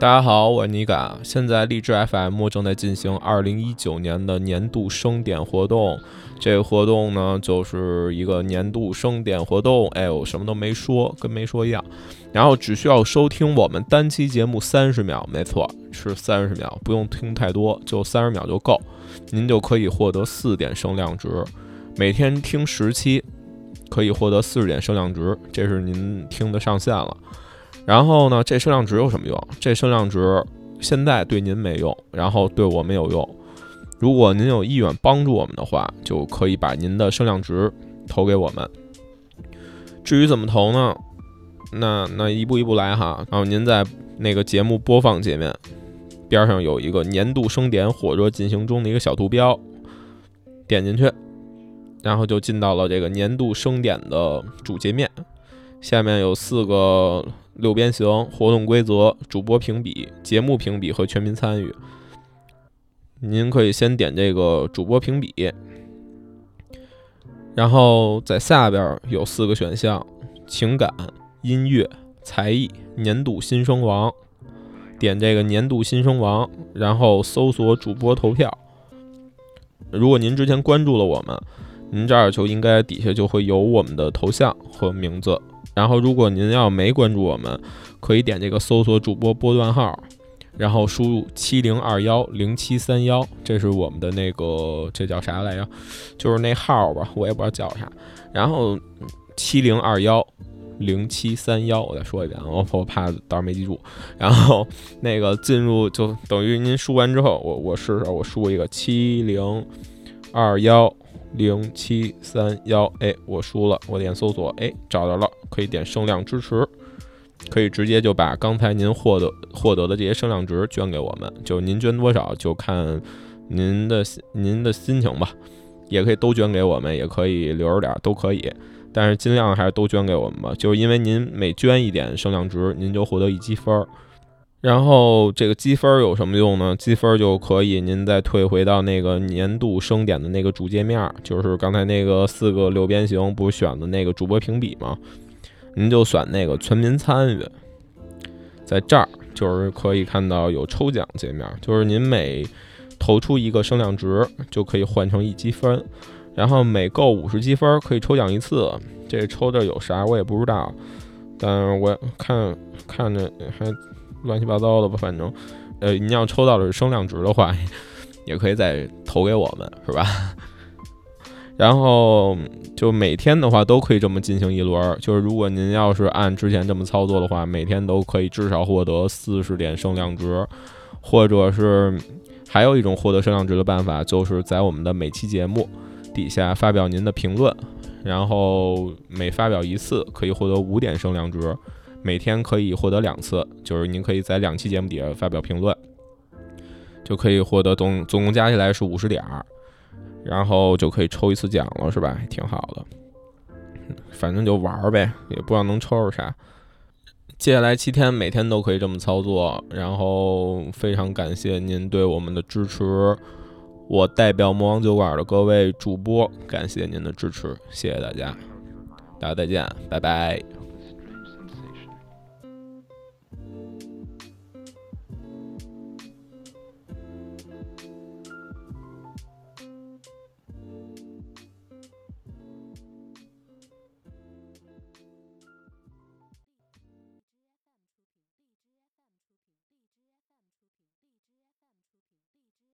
大家好，我是尼嘎。现在荔枝 FM 正在进行二零一九年的年度盛典活动。这个活动呢，就是一个年度盛典活动。哎，我什么都没说，跟没说一样。然后只需要收听我们单期节目三十秒，没错，是三十秒，不用听太多，就三十秒就够。您就可以获得四点声量值，每天听十期，可以获得四十点声量值，这是您听的上限了。然后呢，这声量值有什么用？这声量值现在对您没用，然后对我们有用。如果您有意愿帮助我们的话，就可以把您的声量值投给我们。至于怎么投呢？那那一步一步来哈。然后您在那个节目播放界面边上有一个年度盛典火热进行中的一个小图标，点进去，然后就进到了这个年度盛典的主界面。下面有四个。六边形活动规则、主播评比、节目评比和全民参与。您可以先点这个主播评比，然后在下边有四个选项：情感、音乐、才艺、年度新生王。点这个年度新生王，然后搜索主播投票。如果您之前关注了我们，您这儿就应该底下就会有我们的头像和名字。然后，如果您要没关注我们，可以点这个搜索主播波段号，然后输入七零二幺零七三幺，这是我们的那个，这叫啥来着？就是那号吧，我也不知道叫啥。然后七零二幺零七三幺，我再说一遍，我我怕到时候没记住。然后那个进入就等于您输完之后，我我试试，我输一个七零二幺。零七三幺，哎，我输了，我点搜索，哎，找到了，可以点声量支持，可以直接就把刚才您获得获得的这些声量值捐给我们，就您捐多少就看您的您的心情吧，也可以都捐给我们，也可以留着点，都可以，但是尽量还是都捐给我们吧，就是因为您每捐一点声量值，您就获得一积分儿。然后这个积分有什么用呢？积分就可以您再退回到那个年度升点的那个主界面，就是刚才那个四个六边形不是选的那个主播评比吗？您就选那个全民参与，在这儿就是可以看到有抽奖界面，就是您每投出一个声量值就可以换成一积分，然后每够五十积分可以抽奖一次。这抽的有啥我也不知道，但我看看着还。乱七八糟的吧，反正，呃，你要抽到的是声量值的话，也可以再投给我们，是吧？然后就每天的话都可以这么进行一轮，就是如果您要是按之前这么操作的话，每天都可以至少获得四十点声量值，或者是还有一种获得声量值的办法，就是在我们的每期节目底下发表您的评论，然后每发表一次可以获得五点声量值。每天可以获得两次，就是您可以在两期节目底下发表评论，就可以获得总总共加起来是五十点儿，然后就可以抽一次奖了，是吧？挺好的，反正就玩儿呗，也不知道能抽着啥。接下来七天每天都可以这么操作，然后非常感谢您对我们的支持，我代表魔王酒馆的各位主播感谢您的支持，谢谢大家，大家再见，拜拜。